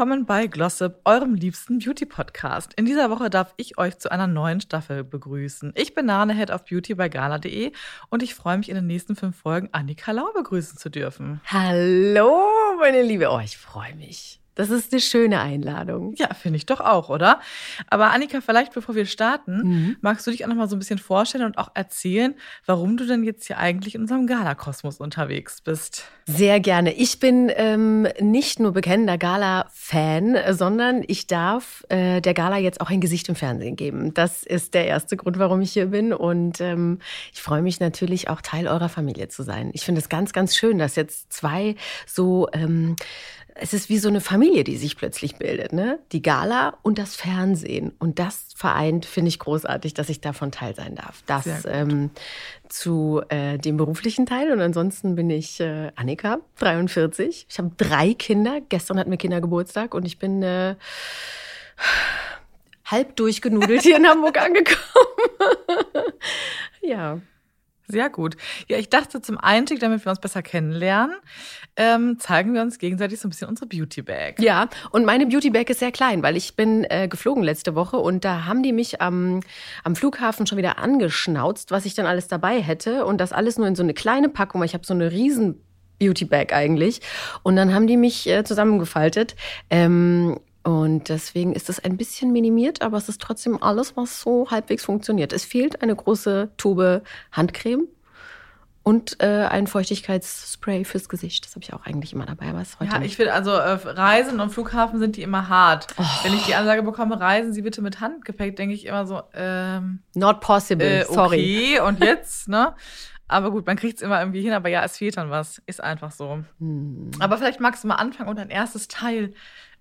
Willkommen bei Glossip, eurem liebsten Beauty-Podcast. In dieser Woche darf ich euch zu einer neuen Staffel begrüßen. Ich bin Nane, Head of Beauty bei gala.de und ich freue mich in den nächsten fünf Folgen Annika Lau begrüßen zu dürfen. Hallo, meine Liebe. Oh, ich freue mich. Das ist eine schöne Einladung. Ja, finde ich doch auch, oder? Aber Annika, vielleicht bevor wir starten, mhm. magst du dich auch noch mal so ein bisschen vorstellen und auch erzählen, warum du denn jetzt hier eigentlich in unserem Gala-Kosmos unterwegs bist? Sehr gerne. Ich bin ähm, nicht nur bekennender Gala-Fan, sondern ich darf äh, der Gala jetzt auch ein Gesicht im Fernsehen geben. Das ist der erste Grund, warum ich hier bin. Und ähm, ich freue mich natürlich auch Teil eurer Familie zu sein. Ich finde es ganz, ganz schön, dass jetzt zwei so ähm, es ist wie so eine Familie, die sich plötzlich bildet, ne? Die Gala und das Fernsehen. Und das vereint, finde ich großartig, dass ich davon teil sein darf. Das ähm, zu äh, dem beruflichen Teil. Und ansonsten bin ich äh, Annika, 43. Ich habe drei Kinder. Gestern hatten wir Kindergeburtstag und ich bin äh, halb durchgenudelt hier in Hamburg angekommen. ja. Sehr gut. Ja, ich dachte zum Einstieg, damit wir uns besser kennenlernen, ähm, zeigen wir uns gegenseitig so ein bisschen unsere Beauty Bag. Ja, und meine Beauty Bag ist sehr klein, weil ich bin äh, geflogen letzte Woche und da haben die mich am, am Flughafen schon wieder angeschnauzt, was ich dann alles dabei hätte und das alles nur in so eine kleine Packung, ich habe so eine riesen Beauty Bag eigentlich. Und dann haben die mich äh, zusammengefaltet. Ähm, und deswegen ist es ein bisschen minimiert, aber es ist trotzdem alles, was so halbwegs funktioniert. Es fehlt eine große Tube Handcreme und äh, ein Feuchtigkeitsspray fürs Gesicht. Das habe ich auch eigentlich immer dabei, aber es heute Ja, nicht. ich finde, also äh, Reisen und Flughafen sind die immer hart. Oh. Wenn ich die Ansage bekomme, reisen Sie bitte mit Handgepäck, denke ich immer so, ähm, Not possible, äh, sorry. Okay, und jetzt, ne? Aber gut, man kriegt es immer irgendwie hin, aber ja, es fehlt dann was. Ist einfach so. Hm. Aber vielleicht magst du mal anfangen und dein erstes Teil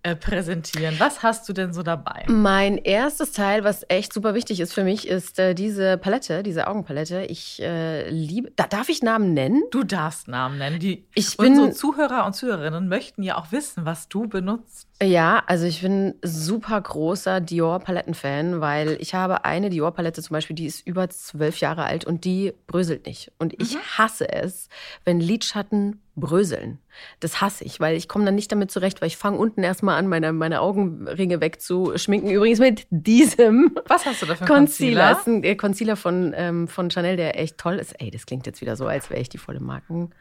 äh, präsentieren. Was hast du denn so dabei? Mein erstes Teil, was echt super wichtig ist für mich, ist äh, diese Palette, diese Augenpalette. Ich äh, liebe. Da, darf ich Namen nennen? Du darfst Namen nennen. Die, ich bin, unsere Zuhörer und Zuhörerinnen möchten ja auch wissen, was du benutzt. Ja, also ich bin super großer Dior-Paletten-Fan, weil ich habe eine Dior-Palette zum Beispiel, die ist über zwölf Jahre alt und die bröselt nicht. Und ich mhm. hasse es, wenn Lidschatten bröseln. Das hasse ich, weil ich komme dann nicht damit zurecht, weil ich fange unten erstmal an, meine, meine Augenringe wegzuschminken. Übrigens mit diesem Was hast du da für Concealer? Das ist ein Concealer von, ähm, von Chanel, der echt toll ist. Ey, das klingt jetzt wieder so, als wäre ich die volle Marken.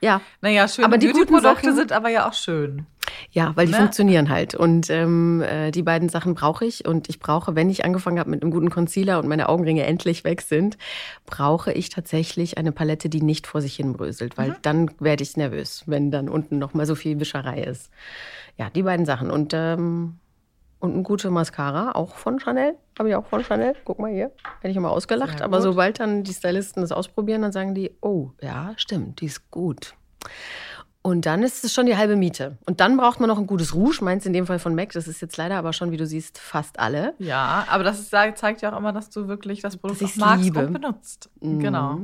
Ja. Naja, schön. Aber die guten Produkte sind aber ja auch schön. Ja, weil die ne? funktionieren halt. Und ähm, äh, die beiden Sachen brauche ich. Und ich brauche, wenn ich angefangen habe mit einem guten Concealer und meine Augenringe endlich weg sind, brauche ich tatsächlich eine Palette, die nicht vor sich hin bröselt. Weil mhm. dann werde ich nervös, wenn dann unten noch mal so viel Wischerei ist. Ja, die beiden Sachen. Und, ähm, und eine gute Mascara, auch von Chanel. Habe ich auch von Chanel. Guck mal hier. Hätte ich immer ausgelacht. Aber sobald dann die Stylisten das ausprobieren, dann sagen die, oh, ja, stimmt, die ist gut. Und dann ist es schon die halbe Miete. Und dann braucht man noch ein gutes Rouge, meins in dem Fall von MAC. Das ist jetzt leider aber schon, wie du siehst, fast alle. Ja, aber das ist, zeigt ja auch immer, dass du wirklich das Produkt auch magst liebe. und benutzt. Mhm. Genau.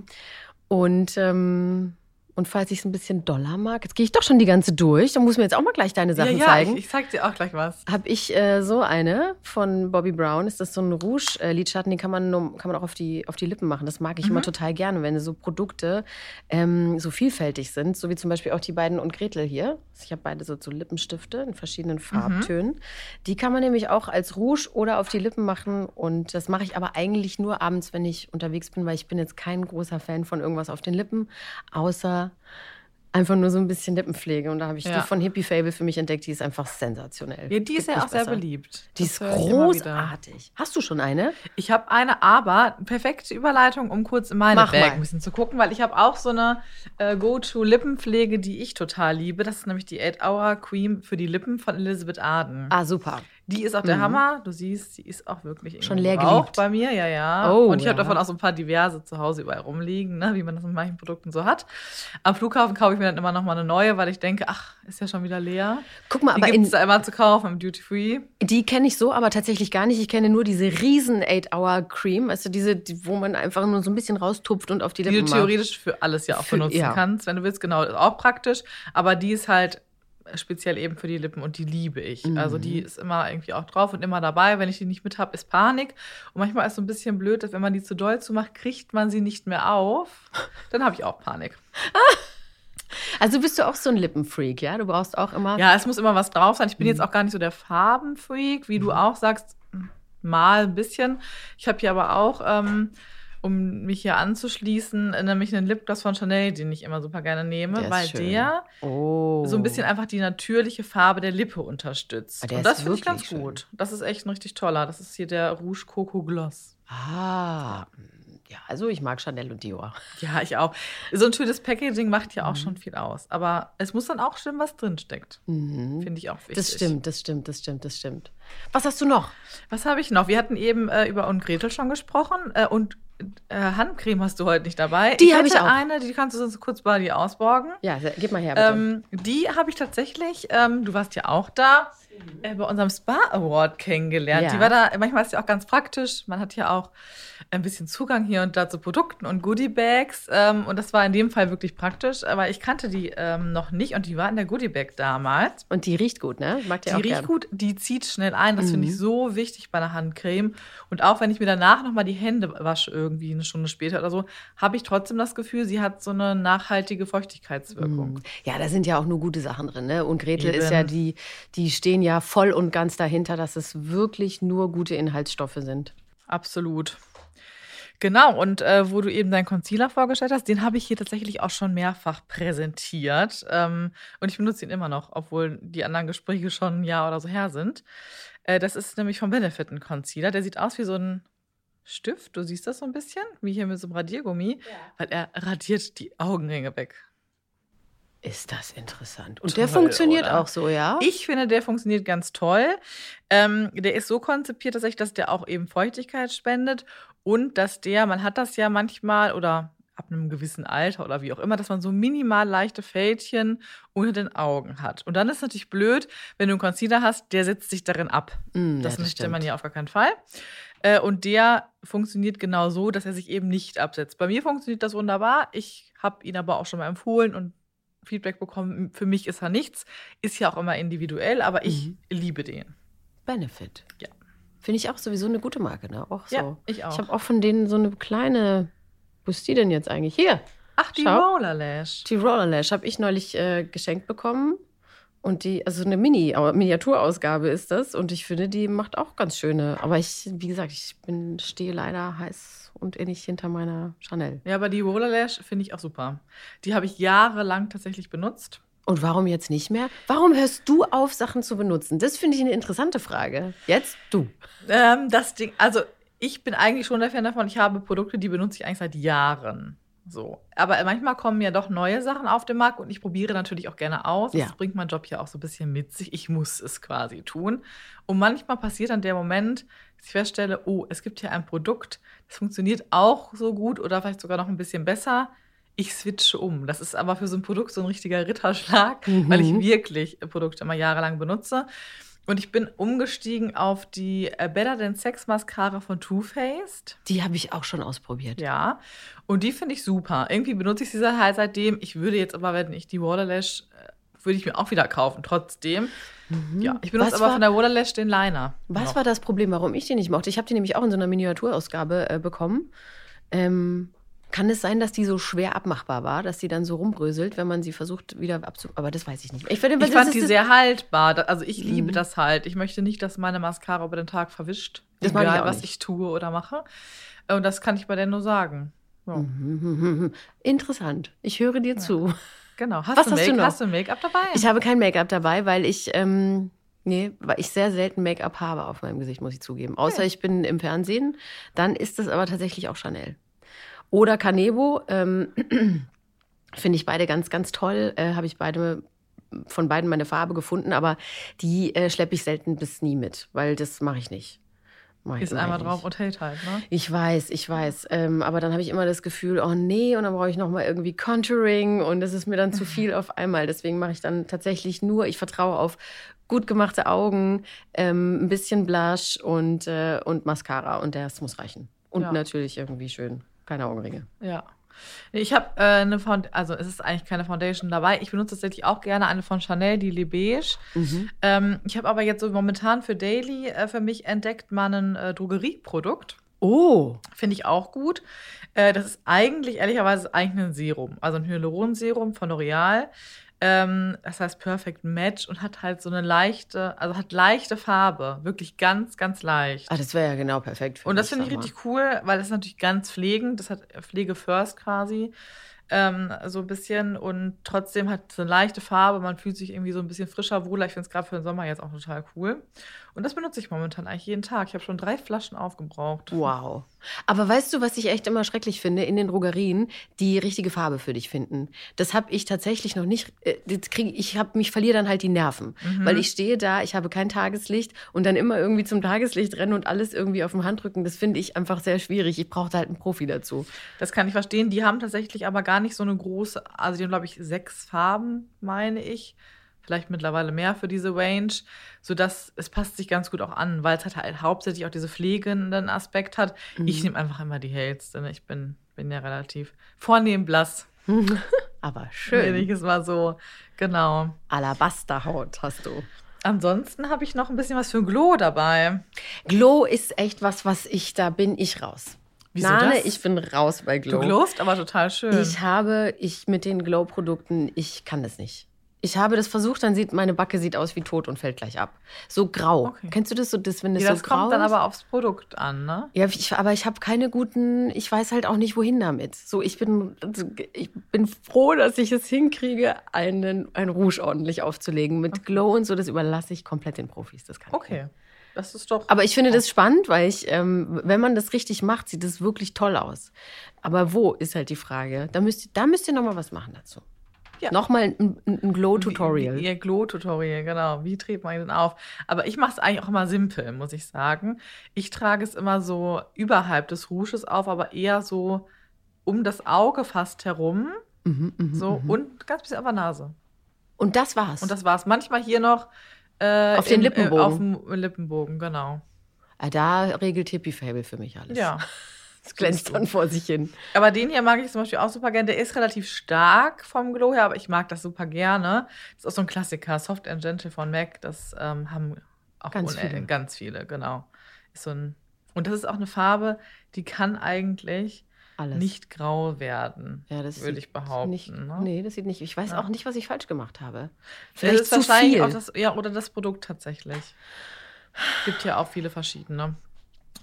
Und ähm, und falls ich es ein bisschen doller mag, jetzt gehe ich doch schon die ganze durch, dann muss mir jetzt auch mal gleich deine Sachen ja, ja, zeigen. Ich, ich zeig dir auch gleich was. Habe ich äh, so eine von Bobby Brown, ist das so ein Rouge-Lidschatten, den kann man, kann man auch auf die, auf die Lippen machen. Das mag ich mhm. immer total gerne, wenn so Produkte ähm, so vielfältig sind, so wie zum Beispiel auch die beiden und Gretel hier. Ich habe beide so, so Lippenstifte in verschiedenen Farbtönen. Mhm. Die kann man nämlich auch als Rouge oder auf die Lippen machen und das mache ich aber eigentlich nur abends, wenn ich unterwegs bin, weil ich bin jetzt kein großer Fan von irgendwas auf den Lippen, außer einfach nur so ein bisschen Lippenpflege. Und da habe ich ja. die von Hippie Fable für mich entdeckt. Die ist einfach sensationell. Ja, die ist ja auch besser. sehr beliebt. Die das ist großartig. Hast du schon eine? Ich habe eine, aber perfekte Überleitung, um kurz in meine Mach Bag mal. ein bisschen zu gucken, weil ich habe auch so eine äh, Go-To-Lippenpflege, die ich total liebe. Das ist nämlich die 8 Hour Cream für die Lippen von Elizabeth Arden. Ah, super. Die ist auch der Hammer. Du siehst, sie ist auch wirklich Schon leer auch geliebt. bei mir, ja, ja. Oh, und ich habe ja. davon auch so ein paar diverse zu Hause überall rumliegen, ne, wie man das mit manchen Produkten so hat. Am Flughafen kaufe ich mir dann immer noch mal eine neue, weil ich denke, ach, ist ja schon wieder leer. Guck mal, Die aber gibt in, es da immer zu kaufen im Duty Free. die kenne ich so, aber tatsächlich gar nicht. Ich kenne nur diese riesen 8-Hour-Cream, also diese, die, wo man einfach nur so ein bisschen raustupft und auf die Die Lippen du macht. theoretisch für alles ja auch Für- benutzen ja. kannst, wenn du willst. Genau, ist auch praktisch. Aber die ist halt speziell eben für die Lippen und die liebe ich. Also Mhm. die ist immer irgendwie auch drauf und immer dabei. Wenn ich die nicht mit habe, ist Panik. Und manchmal ist es so ein bisschen blöd, dass wenn man die zu doll zumacht, kriegt man sie nicht mehr auf. Dann habe ich auch Panik. Also bist du auch so ein Lippenfreak, ja? Du brauchst auch immer. Ja, es muss immer was drauf sein. Ich Mhm. bin jetzt auch gar nicht so der Farbenfreak, wie du auch sagst, mal ein bisschen. Ich habe hier aber auch, ähm, um mich hier anzuschließen, nämlich einen Lipgloss von Chanel, den ich immer super gerne nehme, Der weil der Oh. so ein bisschen einfach die natürliche Farbe der Lippe unterstützt. Ah, Und das finde ich ganz schön. gut. Das ist echt ein richtig toller. Das ist hier der Rouge Coco Gloss. Ah. Ja, also ich mag Chanel und Dior. Ja, ich auch. So ein schönes Packaging macht ja auch Mhm. schon viel aus. Aber es muss dann auch stimmen, was drin steckt. Mhm. Finde ich auch wichtig. Das stimmt, das stimmt, das stimmt, das stimmt. Was hast du noch? Was habe ich noch? Wir hatten eben äh, über und Gretel schon gesprochen. Äh, und äh, Handcreme hast du heute nicht dabei. Die habe ich auch. eine, die kannst du sonst kurz bei dir ausborgen. Ja, gib mal her, bitte. Ähm, die habe ich tatsächlich, ähm, du warst ja auch da, äh, bei unserem Spa Award kennengelernt. Ja. Die war da, manchmal ist ja auch ganz praktisch. Man hat ja auch ein bisschen Zugang hier und da zu Produkten und Goodie-Bags. Ähm, und das war in dem Fall wirklich praktisch. Aber ich kannte die ähm, noch nicht und die war in der Goodie-Bag damals. und die riecht gut, ne? Mag die, Die auch riecht gern. gut, die zieht schnell ein. Das finde Mhm. ich so wichtig bei einer Handcreme. Und auch wenn ich mir danach nochmal die Hände wasche, irgendwie eine Stunde später oder so, habe ich trotzdem das Gefühl, sie hat so eine nachhaltige Feuchtigkeitswirkung. Mhm. Ja, da sind ja auch nur gute Sachen drin, ne? Und Gretel Eben. ist ja die, die stehen ja voll und ganz dahinter, dass es wirklich nur gute Inhaltsstoffe sind. Absolut. Genau, und äh, wo du eben deinen Concealer vorgestellt hast, den habe ich hier tatsächlich auch schon mehrfach präsentiert. Ähm, und ich benutze ihn immer noch, obwohl die anderen Gespräche schon ein Jahr oder so her sind. Äh, das ist nämlich vom Benefit ein Concealer. Der sieht aus wie so ein Stift. Du siehst das so ein bisschen, wie hier mit so einem Radiergummi, weil er radiert die Augenringe weg. Ist das interessant. Und Toll, der funktioniert oder? auch so, ja? Ich finde, der funktioniert ganz toll. Ähm, der ist so konzipiert, tatsächlich, dass der auch eben Feuchtigkeit spendet und dass der, man hat das ja manchmal oder ab einem gewissen Alter oder wie auch immer, dass man so minimal leichte Fältchen unter den Augen hat. Und dann ist natürlich blöd, wenn du einen Concealer hast, der setzt sich darin ab. Mm, Das ja, möchte man ja auf gar keinen Fall. Äh, Und der funktioniert genau so, dass er sich eben nicht absetzt. Bei mir funktioniert das wunderbar. Ich habe ihn aber auch schon mal empfohlen und Feedback bekommen. Für mich ist er nichts. Ist ja auch immer individuell, aber ich Mhm. liebe den. Benefit. Ja. Finde ich auch sowieso eine gute Marke, ne? Auch so. Ja, ich auch. Ich habe auch von denen so eine kleine. Wo ist die denn jetzt eigentlich? Hier. Ach, die Schau. Roller Lash. Die Roller Lash habe ich neulich äh, geschenkt bekommen. Und die, also eine Mini, Miniaturausgabe ist das. Und ich finde, die macht auch ganz schöne. Aber ich, wie gesagt, ich bin, stehe leider heiß und innig hinter meiner Chanel. Ja, aber die Roller Lash finde ich auch super. Die habe ich jahrelang tatsächlich benutzt. Und warum jetzt nicht mehr? Warum hörst du auf, Sachen zu benutzen? Das finde ich eine interessante Frage. Jetzt du. Ähm, das Ding, also ich bin eigentlich schon der Fan davon. Ich habe Produkte, die benutze ich eigentlich seit Jahren. So. Aber manchmal kommen ja doch neue Sachen auf den Markt und ich probiere natürlich auch gerne aus. Ja. Das bringt mein Job ja auch so ein bisschen mit sich. Ich muss es quasi tun. Und manchmal passiert dann der Moment, dass ich feststelle, oh, es gibt hier ein Produkt, das funktioniert auch so gut oder vielleicht sogar noch ein bisschen besser. Ich switche um. Das ist aber für so ein Produkt so ein richtiger Ritterschlag, Mhm. weil ich wirklich Produkte immer jahrelang benutze. Und ich bin umgestiegen auf die äh, Better Than Sex Mascara von Too Faced. Die habe ich auch schon ausprobiert. Ja. Und die finde ich super. Irgendwie benutze ich sie halt seitdem. Ich würde jetzt aber, wenn ich die Waterlash, äh, würde ich mir auch wieder kaufen, trotzdem. Ja, ich benutze Mhm. Was aber war- von der Waterlash den Liner. Was noch. war das Problem, warum ich die nicht mochte? Ich habe die nämlich auch in so einer Miniaturausgabe äh, bekommen. Ähm, kann es sein, dass die so schwer abmachbar war, dass die dann so rumbröselt, wenn man sie versucht wieder abzu... Aber das weiß ich nicht mehr. Ich, finde, Ich fand die sehr haltbar. Also ich liebe Mhm. das halt. Ich möchte nicht, dass meine Mascara über den Tag verwischt. Das ich Egal, auch was nicht. ich tue oder mache. Und das kann ich bei der nur sagen. Ja, Mhm. Interessant. Ich höre dir zu. Genau. Hast Was du hast du Make- noch? Hast du Make-up dabei? Ich habe kein Make-up dabei, weil ich, ähm, nee, weil ich sehr selten Make-up habe auf meinem Gesicht, muss ich zugeben. Außer ich bin im Fernsehen, dann ist es aber tatsächlich auch Chanel. Oder Canebo, ähm, finde ich beide ganz, ganz toll. Äh, habe ich beide von beiden meine Farbe gefunden, aber die äh, schleppe ich selten bis nie mit, weil das mache ich nicht. Mach Ist einmal drauf und hält halt, ne? Ich weiß, ich weiß. Ähm, aber dann habe ich immer das Gefühl, oh nee, und dann brauche ich noch mal irgendwie Contouring und das ist mir dann zu viel auf einmal. Deswegen mache ich dann tatsächlich nur, ich vertraue auf gut gemachte Augen, ähm, ein bisschen Blush und, äh, und Mascara und das muss reichen. Und Ja. natürlich irgendwie schön. Keine Augenringe. Ja. Ich habe äh, eine Foundation, also es ist eigentlich keine Foundation dabei. Ich benutze tatsächlich auch gerne eine von Chanel, die Le Beige. Ähm, ich habe aber jetzt so momentan für Daily äh, für mich entdeckt mal ein äh, Drogerieprodukt. Oh, Finde ich auch gut. Äh, das ist eigentlich, ehrlicherweise, eigentlich ein Serum. Also ein Hyaluronserum von L'Oreal. Ähm, das heißt Perfect Match und hat halt so eine leichte, also hat leichte Farbe. Wirklich ganz, ganz leicht. ah, das wäre ja genau perfekt für Und das finde ich richtig cool, weil das ist natürlich ganz pflegend. Das hat Pflege First quasi. Ähm, so ein bisschen und trotzdem hat es eine leichte Farbe. Man fühlt sich irgendwie so ein bisschen frischer, wohler. Ich finde es gerade für den Sommer jetzt auch total cool. Und das benutze ich momentan eigentlich jeden Tag. Ich habe schon drei Flaschen aufgebraucht. Wow. Aber weißt du, was ich echt immer schrecklich finde in den Drogerien, die richtige Farbe für dich finden. Das habe ich tatsächlich noch nicht. äh, krieg, ich habe mich verliere dann halt die Nerven, Mhm. weil ich stehe da, ich habe kein Tageslicht und dann immer irgendwie zum Tageslicht rennen und alles irgendwie auf dem Handrücken. Das finde ich einfach sehr schwierig. Ich brauche da halt einen Profi dazu. Das kann ich verstehen. Die haben tatsächlich aber gar nicht so eine große, also die haben, glaube ich, sechs Farben, meine ich. Vielleicht mittlerweile mehr für diese Range, sodass es passt sich ganz gut auch an, weil es halt, halt hauptsächlich auch diese pflegenden Aspekt hat. Ich nehme einfach immer die hellste. Ne? Ich bin, bin ja relativ vornehm blass. Aber schön. ich es mal so. Genau. Alabasterhaut hast du. Ansonsten habe ich noch ein bisschen was für Glow dabei. Glow ist echt was, was ich, da bin ich raus. Wieso Nane, das? ich bin raus bei Du Glow. glowst aber total schön. Ich habe, ich mit den Glow-Produkten, ich kann das nicht. Ich habe das versucht, dann sieht meine Backe sieht aus wie tot und fällt gleich ab. So grau. Okay. Kennst du das so, das, wenn das ja, so das grau kommt dann aber aufs Produkt an, ne? Ja, ich, aber ich habe keine guten, ich weiß halt auch nicht, wohin damit. So, ich bin, also, ich bin froh, dass ich es hinkriege, einen, ein Rouge ordentlich aufzulegen. Mit Glow und so, das überlasse ich komplett den Profis. Das kann ich. Okay. Das ist doch. Aber ich finde das spannend, weil ich, ähm, wenn man das richtig macht, sieht das wirklich toll aus. Aber wo ist halt die Frage? Da müsst ihr, da müsst ihr noch mal was machen dazu. Ja. Nochmal ein, ein, Glow-Tutorial. Ihr Glow-Tutorial, genau. Wie trägt man den auf? Aber ich mache es eigentlich auch immer simpel, muss ich sagen. Ich trage es immer so überhalb des Rouges auf, aber eher so um das Auge fast herum. Mhm, mhm, So mhm. und ganz bisschen auf der Nase. Und das war's. Und das war's. Manchmal hier noch. Äh, Auf den Lippenbogen. Äh, auf dem Lippenbogen, genau. Ah, da regelt Hippie Fable für mich alles. Ja. Das glänzt dann vor sich hin. Aber den hier mag ich zum Beispiel auch super gerne. Der ist relativ stark vom Glow her, aber ich mag das super gerne. Das ist auch so ein Klassiker. Soft and Gentle von MAC. Das ähm, haben auch Ganz viele. ganz viele, genau. Ist so ein, und das ist auch eine Farbe, die kann eigentlich Alles. nicht grau werden, ja, das würde ich behaupten. Nicht, ne? Nee, das sieht nicht. Ich weiß Ja. auch nicht, was ich falsch gemacht habe. Das Vielleicht ist zu wahrscheinlich viel. auch das, ja, oder das Produkt tatsächlich. Gibt ja auch viele verschiedene.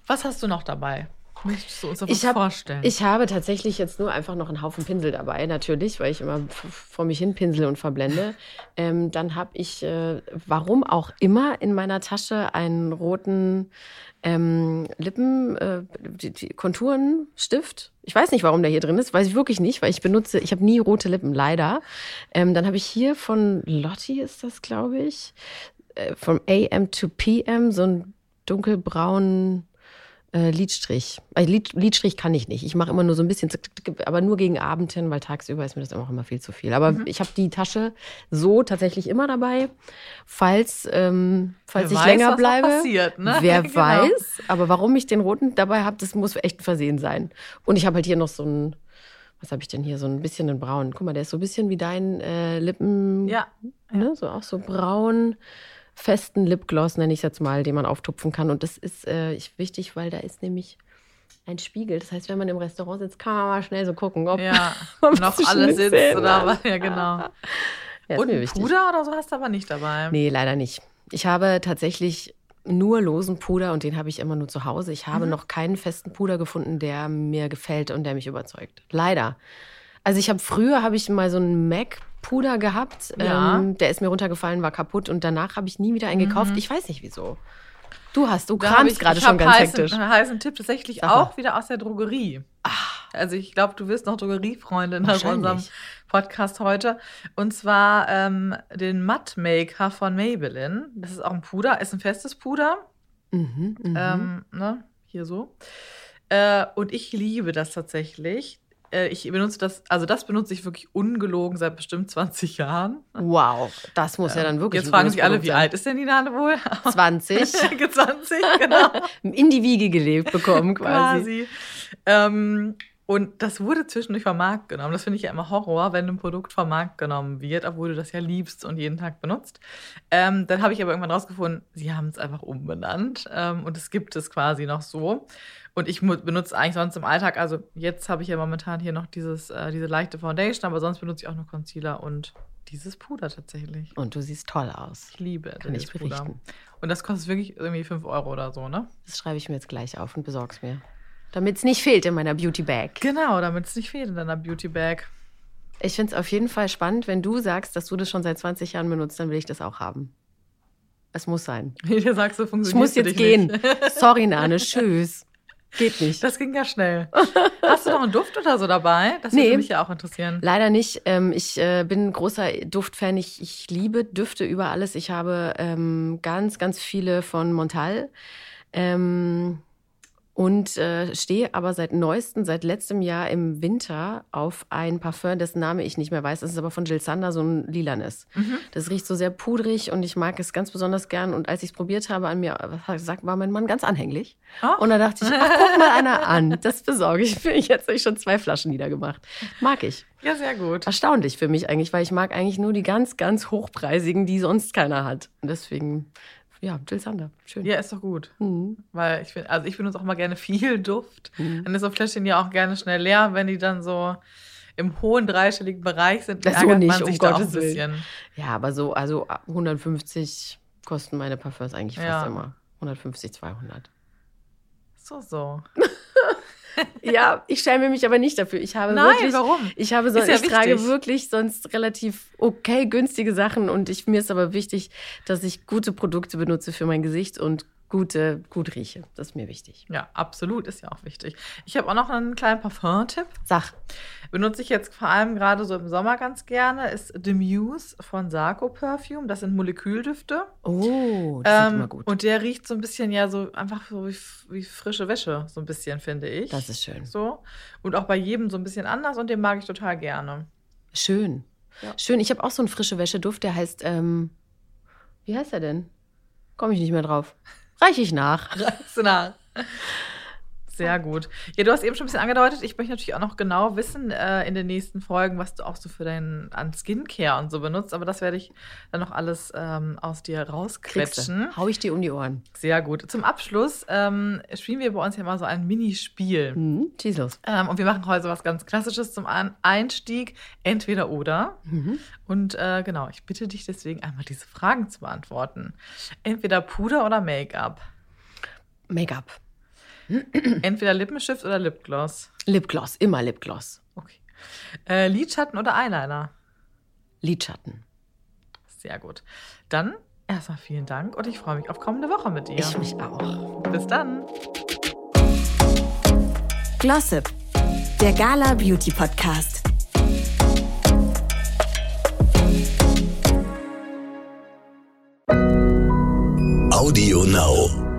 Was hast du noch dabei? Möchtest du uns was Ich hab- vorstellen? Ich habe tatsächlich jetzt nur einfach noch einen Haufen Pinsel dabei, natürlich, weil ich immer vor mich hin pinsel und verblende. Ähm, dann habe ich, äh, warum auch immer, in meiner Tasche einen roten ähm, Lippen, äh, die, die Konturenstift. Ich weiß nicht, warum der hier drin ist, weiß ich wirklich nicht, weil ich benutze, ich habe nie rote Lippen, leider. Ähm, dann habe ich hier von Lotti ist das, glaube ich, äh, vom AM to PM so einen dunkelbraunen äh, Lidstrich. Äh, Lid, Lidstrich kann ich nicht. Ich mache immer nur so ein bisschen, aber nur gegen Abend hin, weil tagsüber ist mir das auch immer viel zu viel. Aber Mhm. ich habe die Tasche so tatsächlich immer dabei, falls, ähm, falls Wer ich weiß, länger bleibe. passiert, ne? Wer Genau. weiß. Aber warum ich den roten dabei habe, das muss echt ein Versehen sein. Und ich habe halt hier noch so ein, was habe ich denn hier? So ein bisschen einen braun. Guck mal, der ist so ein bisschen wie dein äh, Lippen. ja, Ne? So auch so braun, festen Lipgloss, nenne ich es jetzt mal, den man auftupfen kann. Und das ist äh, ich- wichtig, weil da ist nämlich ein Spiegel. Das heißt, wenn man im Restaurant sitzt, kann man mal schnell so gucken, ob, ja. noch alles sitzt oder was. Ja, genau. Ja, Und. Puder oder so hast du aber nicht dabei. Nee, leider nicht. Ich habe tatsächlich nur losen Puder und den habe ich immer nur zu Hause. Ich Mhm. habe noch keinen festen Puder gefunden, der mir gefällt und der mich überzeugt. Leider. Also ich habe früher habe ich mal so einen Mac Puder gehabt, Ja. ähm, der ist mir runtergefallen, war kaputt und danach habe ich nie wieder einen gekauft. Mhm. Ich weiß nicht wieso. Du hast, du kramst ich- gerade ich schon ganz heißen, hektisch. heißen Tipp tatsächlich auch wieder aus der Drogerie. Also ich glaube, du wirst noch Drogeriefreundin nach unserem Podcast heute. Und zwar ähm, den Matte Maker von Maybelline. Das ist auch ein Puder, ist ein festes Puder. Mhm, mh. ähm, ne? Hier so. Äh, und ich liebe das tatsächlich. Äh, ich benutze das, also das benutze ich wirklich ungelogen seit bestimmt 20 Jahren. Wow, das muss ja dann wirklich. Jetzt fragen sich alle, wie alt ist denn die Nane wohl? 20. 20, genau. In die Wiege gelebt bekommen quasi. quasi. Ähm, und das wurde zwischendurch vom Markt genommen. Das finde ich ja immer Horror, wenn ein Produkt vom Markt genommen wird, obwohl du das ja liebst und jeden Tag benutzt. Ähm, dann habe ich aber irgendwann rausgefunden, sie haben es einfach umbenannt ähm, und es gibt es quasi noch so. Und ich benutze eigentlich sonst im Alltag, also jetzt habe ich ja momentan hier noch dieses, äh, diese leichte Foundation, aber sonst benutze ich auch nur Concealer und dieses Puder tatsächlich. Und du siehst toll aus. Ich liebe Kann ich berichten. Puder. Und das kostet wirklich irgendwie 5 Euro oder so, ne? Das schreibe ich mir jetzt gleich auf und besorge es mir. Damit es nicht fehlt in meiner Beauty Bag. Genau, damit es nicht fehlt in deiner Beauty Bag. Ich finde es auf jeden Fall spannend, wenn du sagst, dass du das schon seit 20 Jahren benutzt, dann will ich das auch haben. Es muss sein. Wie du sagst, so funktioniert Ich muss jetzt gehen. Sorry, Nane. Tschüss. Geht nicht. Das ging ja schnell. Hast du noch einen Duft oder so dabei? Das würde mich ja auch interessieren. Leider nicht. Ähm, ich äh, bin großer Duftfan. Ich, ich liebe Düfte über alles. Ich habe ähm, ganz, ganz viele von Montal. Ähm, und äh, stehe aber seit neuestem, seit letztem Jahr im Winter auf ein Parfum, dessen Name ich nicht mehr weiß. Das ist aber von Jill Sander, so ein lilanes. Mhm. Das riecht so sehr pudrig und ich mag es ganz besonders gern. Und als ich es probiert habe an mir, gesagt, war mein Mann ganz anhänglich. Oh. Und da dachte ich, ach, guck mal einer an. Das besorge ich. Ich jetzt habe ich schon zwei Flaschen niedergemacht. Mag ich. Ja, sehr gut. Erstaunlich für mich eigentlich, weil ich mag eigentlich nur die ganz, ganz hochpreisigen, die sonst keiner hat. Und deswegen ja, Jill Sander. Schön. Ja, ist doch gut. Mhm. Weil ich finde, also ich benutze auch mal gerne viel Duft. Mhm. Dann ist so Fläschchen ja auch gerne schnell leer, wenn die dann so im hohen dreistelligen Bereich sind. Das so nicht, um Gottes Willen. Ja, aber so, also 150 kosten meine Parfums eigentlich fast ja. immer. 150, 200. So, so. ja, ich schäme mich aber nicht dafür. Ich habe Nein, wirklich, warum? Ich habe so, ja ich wichtig. trage wirklich sonst relativ okay günstige Sachen und ich, mir ist aber wichtig, dass ich gute Produkte benutze für mein Gesicht und gute, gut rieche. Das ist mir wichtig. Ja, absolut, ist ja auch wichtig. Ich habe auch noch einen kleinen Parfum-Tipp. Sag. Benutze ich jetzt vor allem gerade so im Sommer ganz gerne, ist The Muse von Sarko Perfume. Das sind Moleküldüfte. Oh, das ähm, ist immer gut. Und der riecht so ein bisschen ja so einfach so wie, wie, frische Wäsche, so ein bisschen, finde ich. Das ist schön. So. Und auch bei jedem so ein bisschen anders und den mag ich total gerne. Schön. Ja. Schön. Ich habe auch so einen frische Wäscheduft, der heißt, ähm, wie heißt er denn? Komme ich nicht mehr drauf. Reiche ich nach. Reichst du nach. Sehr gut. Ja, du hast eben schon ein bisschen angedeutet, ich möchte natürlich auch noch genau wissen äh, in den nächsten Folgen, was du auch so für deinen an Skincare und so benutzt, aber das werde ich dann noch alles ähm, aus dir rausquetschen. Hau ich dir um die Ohren. Sehr gut. Zum Abschluss ähm, spielen wir bei uns ja mal so ein Minispiel. Mhm, los. Ähm, und wir machen heute was ganz Klassisches zum Einstieg, entweder oder. Mhm. Und äh, genau, ich bitte dich deswegen einmal diese Fragen zu beantworten. Entweder Puder oder Make-up? Make-up. Entweder Lippenstift oder Lipgloss. Lipgloss, immer Lipgloss. Okay. Äh, Lidschatten oder Eyeliner? Lidschatten. Sehr gut. Dann erstmal vielen Dank und ich freue mich auf kommende Woche mit dir. Ich mich auch. Bis dann. Glossip, der Gala Beauty Podcast. Audio Now.